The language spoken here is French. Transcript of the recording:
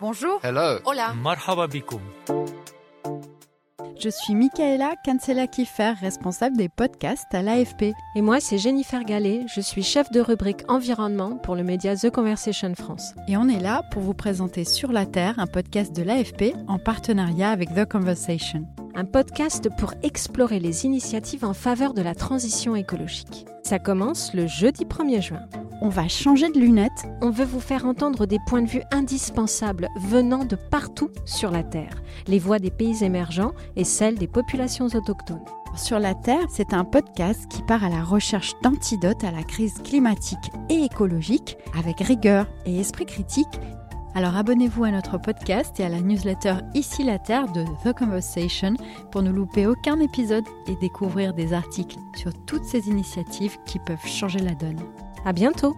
Bonjour. Hello. Hola. Marhaba Je suis Michaela Kansela-Kiffer, responsable des podcasts à l'AFP. Et moi, c'est Jennifer Gallet. Je suis chef de rubrique environnement pour le média The Conversation France. Et on est là pour vous présenter Sur la Terre, un podcast de l'AFP en partenariat avec The Conversation. Un podcast pour explorer les initiatives en faveur de la transition écologique. Ça commence le jeudi 1er juin. On va changer de lunettes. On veut vous faire entendre des points de vue indispensables venant de partout sur la Terre, les voix des pays émergents et celles des populations autochtones. Sur la Terre, c'est un podcast qui part à la recherche d'antidotes à la crise climatique et écologique avec rigueur et esprit critique. Alors abonnez-vous à notre podcast et à la newsletter Ici la Terre de The Conversation pour ne louper aucun épisode et découvrir des articles sur toutes ces initiatives qui peuvent changer la donne. À bientôt!